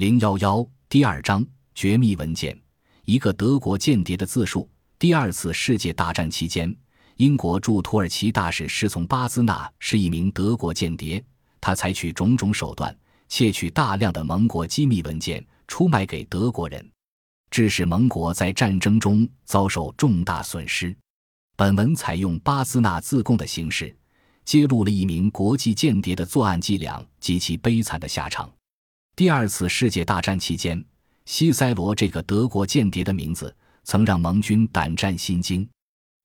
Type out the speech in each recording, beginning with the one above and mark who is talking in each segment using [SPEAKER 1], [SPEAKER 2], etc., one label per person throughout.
[SPEAKER 1] 零幺幺第二章绝密文件，一个德国间谍的自述。第二次世界大战期间，英国驻土耳其大使侍从巴兹纳是一名德国间谍，他采取种种手段，窃取大量的盟国机密文件，出卖给德国人，致使盟国在战争中遭受重大损失。本文采用巴兹纳自供的形式，揭露了一名国际间谍的作案伎俩及其悲惨的下场。第二次世界大战期间，西塞罗这个德国间谍的名字曾让盟军胆战心惊。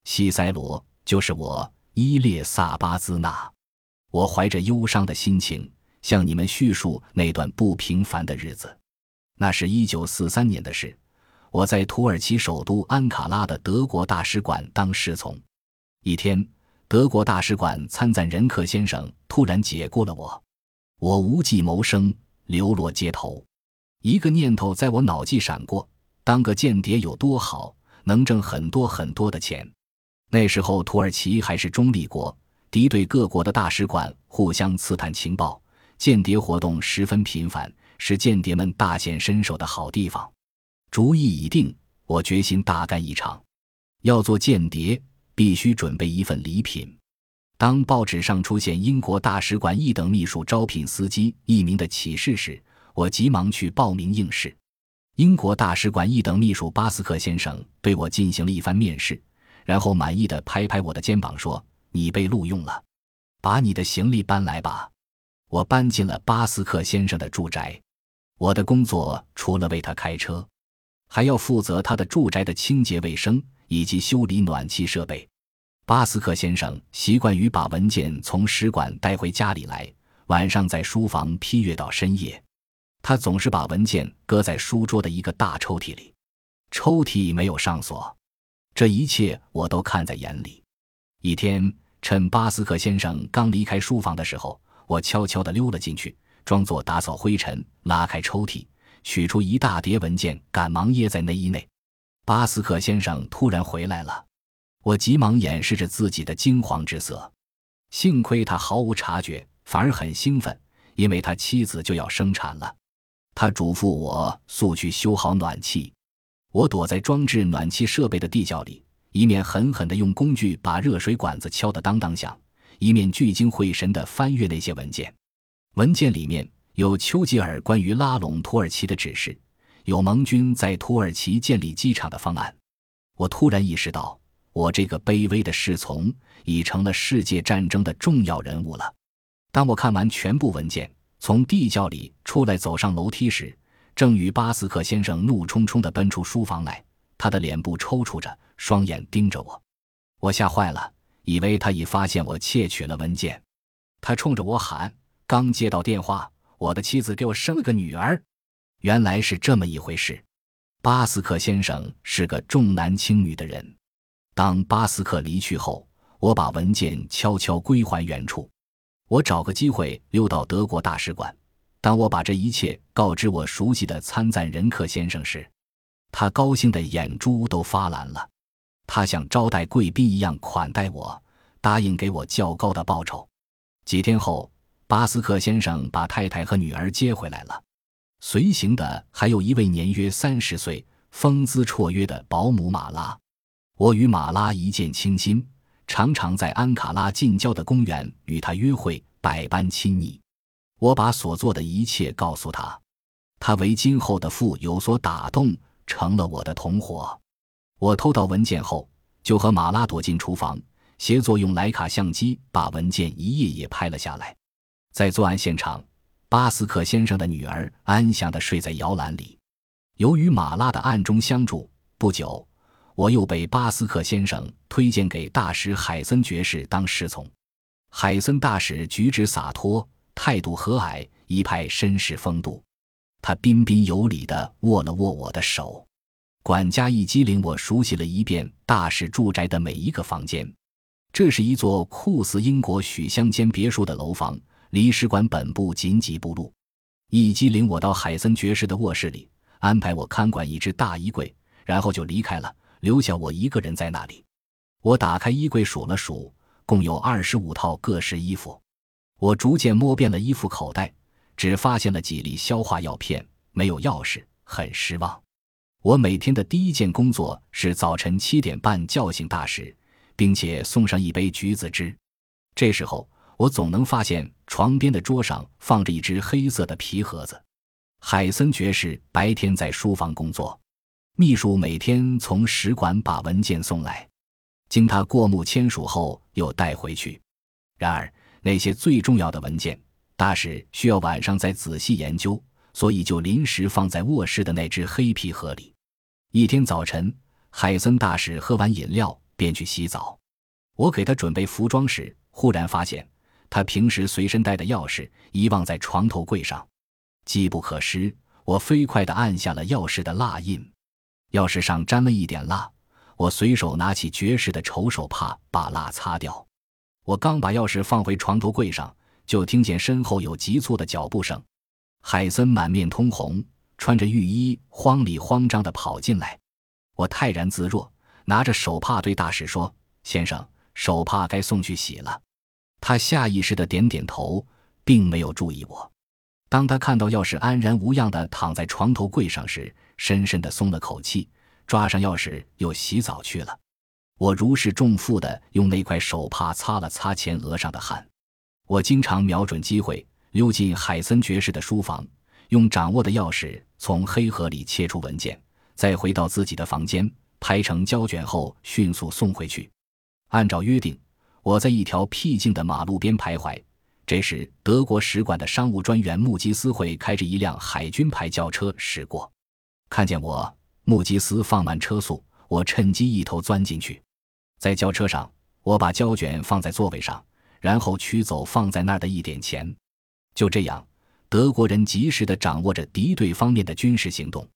[SPEAKER 1] 西塞罗就是我，伊列萨巴兹纳。我怀着忧伤的心情向你们叙述那段不平凡的日子。那是一九四三年的事，我在土耳其首都安卡拉的德国大使馆当侍从。一天，德国大使馆参赞仁克先生突然解雇了我，我无计谋生。流落街头，一个念头在我脑际闪过：当个间谍有多好，能挣很多很多的钱。那时候土耳其还是中立国，敌对各国的大使馆互相刺探情报，间谍活动十分频繁，是间谍们大显身手的好地方。主意已定，我决心大干一场。要做间谍，必须准备一份礼品。当报纸上出现英国大使馆一等秘书招聘司机一名的启事时，我急忙去报名应试。英国大使馆一等秘书巴斯克先生对我进行了一番面试，然后满意的拍拍我的肩膀说：“你被录用了，把你的行李搬来吧。”我搬进了巴斯克先生的住宅。我的工作除了为他开车，还要负责他的住宅的清洁卫生以及修理暖气设备。巴斯克先生习惯于把文件从使馆带回家里来，晚上在书房批阅到深夜。他总是把文件搁在书桌的一个大抽屉里，抽屉没有上锁。这一切我都看在眼里。一天，趁巴斯克先生刚离开书房的时候，我悄悄地溜了进去，装作打扫灰尘，拉开抽屉，取出一大叠文件，赶忙掖在内衣内。巴斯克先生突然回来了。我急忙掩饰着自己的惊慌之色，幸亏他毫无察觉，反而很兴奋，因为他妻子就要生产了。他嘱咐我速去修好暖气。我躲在装置暖气设备的地窖里，一面狠狠地用工具把热水管子敲得当当响，一面聚精会神地翻阅那些文件。文件里面有丘吉尔关于拉拢土耳其的指示，有盟军在土耳其建立机场的方案。我突然意识到。我这个卑微的侍从已成了世界战争的重要人物了。当我看完全部文件，从地窖里出来，走上楼梯时，正与巴斯克先生怒冲冲地奔出书房来。他的脸部抽搐着，双眼盯着我。我吓坏了，以为他已发现我窃取了文件。他冲着我喊：“刚接到电话，我的妻子给我生了个女儿。”原来是这么一回事。巴斯克先生是个重男轻女的人。当巴斯克离去后，我把文件悄悄归还原处。我找个机会溜到德国大使馆。当我把这一切告知我熟悉的参赞仁克先生时，他高兴的眼珠都发蓝了。他像招待贵宾一样款待我，答应给我较高的报酬。几天后，巴斯克先生把太太和女儿接回来了，随行的还有一位年约三十岁、风姿绰约的保姆马拉。我与马拉一见倾心，常常在安卡拉近郊的公园与她约会，百般亲昵。我把所做的一切告诉她，她为今后的父有所打动，成了我的同伙。我偷到文件后，就和马拉躲进厨房，协作用莱卡相机把文件一页页拍了下来。在作案现场，巴斯克先生的女儿安详地睡在摇篮里。由于马拉的暗中相助，不久。我又被巴斯克先生推荐给大使海森爵士当侍从。海森大使举止洒脱，态度和蔼，一派绅士风度。他彬彬有礼地握了握我的手。管家一机灵，我熟悉了一遍大使住宅的每一个房间。这是一座酷似英国许乡间别墅的楼房，离使馆本部仅几步路。一机灵，我到海森爵士的卧室里，安排我看管一只大衣柜，然后就离开了。留下我一个人在那里。我打开衣柜数了数，共有二十五套各式衣服。我逐渐摸遍了衣服口袋，只发现了几粒消化药片、没有钥匙，很失望。我每天的第一件工作是早晨七点半叫醒大使，并且送上一杯橘子汁。这时候，我总能发现床边的桌上放着一只黑色的皮盒子。海森爵士白天在书房工作，秘书每天从使馆把文件送来，经他过目签署后又带回去。然而，那些最重要的文件，大使需要晚上再仔细研究，所以就临时放在卧室的那只黑皮盒里。一天早晨，海森大使喝完饮料便去洗澡。我给他准备服装时，忽然发现他平时随身带的钥匙遗忘在床头柜上，机不可失。我飞快地按下了钥匙的蜡印，钥匙上沾了一点蜡。我随手拿起爵士的丑手帕，把蜡擦掉。我刚把钥匙放回床头柜上，就听见身后有急促的脚步声。海森满面通红。穿着浴衣，慌里慌张地跑进来。我泰然自若，拿着手帕对大使说：“先生，手帕该送去洗了。”他下意识地点点头，并没有注意我。当他看到钥匙安然无恙地躺在床头柜上时，深深地松了口气，抓上钥匙又洗澡去了。我如释重负地用那块手帕擦了擦前额上的汗。我经常瞄准机会溜进海森爵士的书房。用掌握的钥匙从黑盒里切出文件，再回到自己的房间，拍成胶卷后迅速送回去。按照约定，我在一条僻静的马路边徘徊。这时，德国使馆的商务专员穆吉斯会开着一辆海军牌轿车驶过，看见我，穆吉斯放慢车速，我趁机一头钻进去。在轿车上，我把胶卷放在座位上，然后取走放在那儿的一点钱。就这样。德国人及时地掌握着敌对方面的军事行动。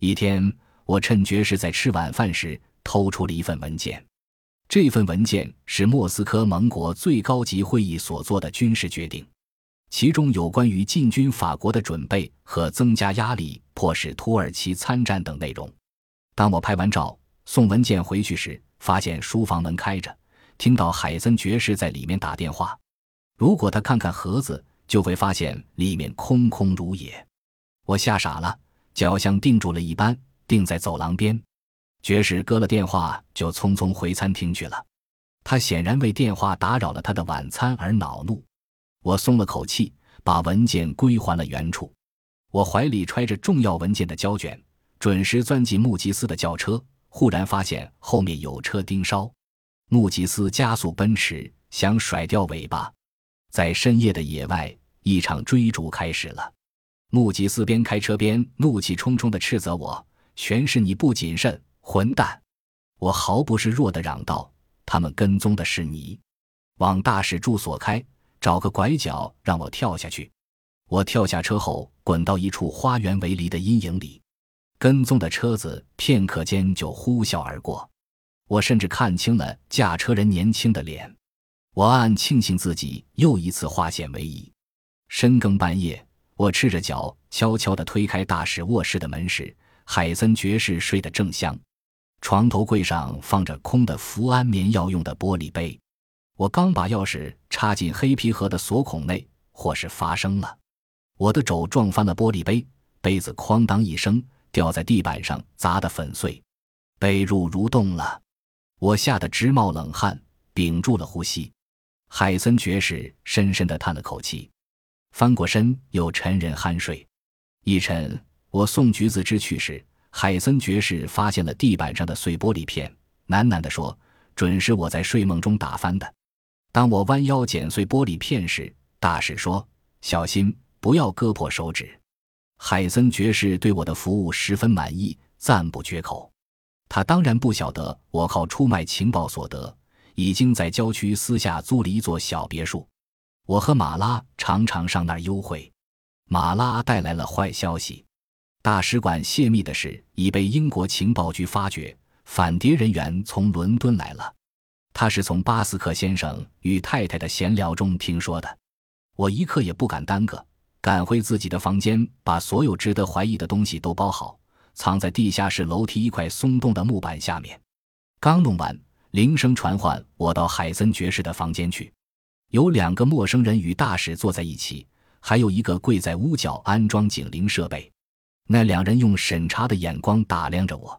[SPEAKER 1] 一天，我趁爵士在吃晚饭时偷出了一份文件。这份文件是莫斯科盟国最高级会议所做的军事决定，其中有关于进军法国的准备和增加压力、迫使土耳其参战等内容。当我拍完照送文件回去时，发现书房门开着，听到海森爵士在里面打电话。如果他看看盒子，就会发现里面空空如也，我吓傻了，脚像定住了一般，定在走廊边。爵士搁了电话，就匆匆回餐厅去了。他显然为电话打扰了他的晚餐而恼怒。我松了口气，把文件归还了原处。我怀里揣着重要文件的胶卷，准时钻进穆吉斯的轿车。忽然发现后面有车盯梢，穆吉斯加速奔驰，想甩掉尾巴。在深夜的野外，一场追逐开始了。穆吉斯边开车边怒气冲冲地斥责我：“全是你不谨慎，混蛋！”我毫不示弱地嚷道：“他们跟踪的是你，往大使住所开，找个拐角让我跳下去。”我跳下车后，滚到一处花园围篱的阴影里。跟踪的车子片刻间就呼啸而过，我甚至看清了驾车人年轻的脸。我暗暗庆幸自己又一次化险为夷。深更半夜，我赤着脚悄悄地推开大使卧室的门时，海森爵士睡得正香，床头柜上放着空的服安眠药用的玻璃杯。我刚把钥匙插进黑皮盒的锁孔内，祸事发生了，我的肘撞翻了玻璃杯，杯子哐当一声掉在地板上，砸得粉碎，被褥蠕动了，我吓得直冒冷汗，屏住了呼吸。海森爵士深深地叹了口气，翻过身又沉人酣睡。一晨，我送橘子汁去时，海森爵士发现了地板上的碎玻璃片，喃喃地说：“准是我在睡梦中打翻的。”当我弯腰捡碎玻璃片时，大使说：“小心，不要割破手指。”海森爵士对我的服务十分满意，赞不绝口。他当然不晓得我靠出卖情报所得。已经在郊区私下租了一座小别墅，我和马拉常常上那儿幽会。马拉带来了坏消息，大使馆泄密的事已被英国情报局发觉，反谍人员从伦敦来了。他是从巴斯克先生与太太的闲聊中听说的。我一刻也不敢耽搁，赶回自己的房间，把所有值得怀疑的东西都包好，藏在地下室楼梯一块松动的木板下面。刚弄完。铃声传唤我到海森爵士的房间去，有两个陌生人与大使坐在一起，还有一个跪在屋角安装警铃设备。那两人用审查的眼光打量着我，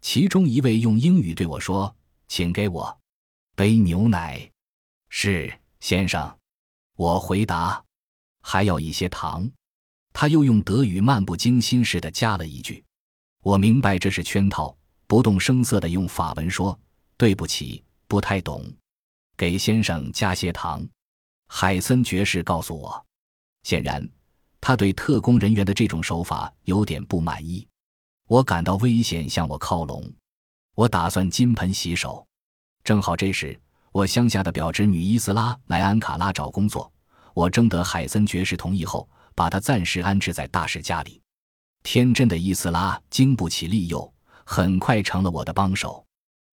[SPEAKER 1] 其中一位用英语对我说：“请给我杯牛奶。”“是，先生。”我回答。“还要一些糖。”他又用德语漫不经心似的加了一句。我明白这是圈套，不动声色地用法文说：“对不起，不太懂。”给先生加些糖。海森爵士告诉我，显然。他对特工人员的这种手法有点不满意，我感到危险向我靠拢，我打算金盆洗手。正好这时，我乡下的表侄女伊斯拉来安卡拉找工作，我征得海森爵士同意后，把她暂时安置在大使家里。天真的伊斯拉经不起利诱，很快成了我的帮手。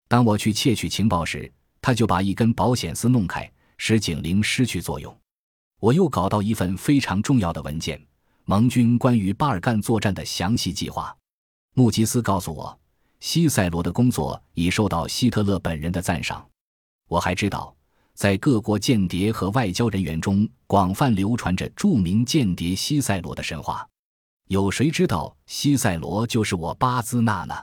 [SPEAKER 1] 当我去窃取情报时，他就把一根保险丝弄开，使警铃失去作用。我又搞到一份非常重要的文件，盟军关于巴尔干作战的详细计划。穆吉斯告诉我，西塞罗的工作已受到希特勒本人的赞赏。我还知道，在各国间谍和外交人员中，广泛流传着著名间谍西塞罗的神话。有谁知道西塞罗就是我巴兹纳呢？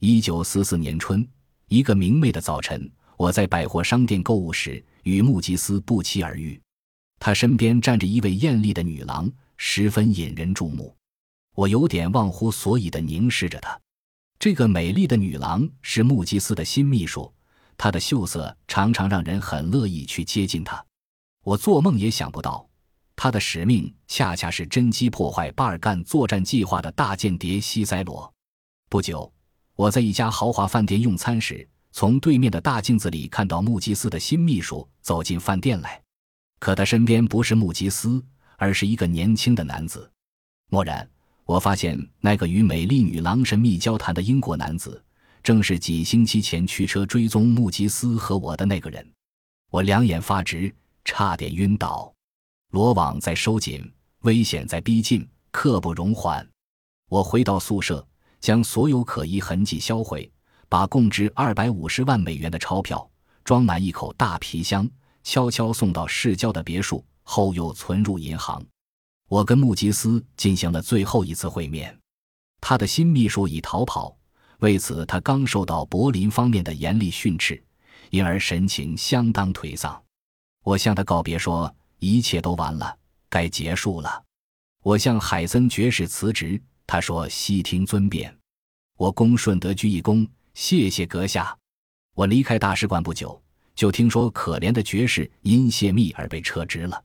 [SPEAKER 1] 一九四四年春，一个明媚的早晨，我在百货商店购物时，与穆吉斯不期而遇。他身边站着一位艳丽的女郎，十分引人注目。我有点忘乎所以地凝视着她。这个美丽的女郎是穆吉斯的新秘书，她的秀色常常让人很乐意去接近她。我做梦也想不到，她的使命恰恰是侦缉破坏巴尔干作战计划的大间谍西塞罗。不久，我在一家豪华饭店用餐时，从对面的大镜子里看到穆吉斯的新秘书走进饭店来。可他身边不是穆吉斯，而是一个年轻的男子。蓦然，我发现那个与美丽女郎神秘交谈的英国男子，正是几星期前驱车追踪穆吉斯和我的那个人。我两眼发直，差点晕倒。罗网在收紧，危险在逼近，刻不容缓。我回到宿舍，将所有可疑痕迹销毁，把共值二百五十万美元的钞票装满一口大皮箱。悄悄送到市郊的别墅后，又存入银行。我跟穆吉斯进行了最后一次会面。他的新秘书已逃跑，为此他刚受到柏林方面的严厉训斥，因而神情相当颓丧。我向他告别说：“一切都完了，该结束了。”我向海森爵士辞职，他说：“悉听尊便。”我恭顺得鞠一躬，谢谢阁下。我离开大使馆不久。就听说可怜的爵士因泄密而被撤职了。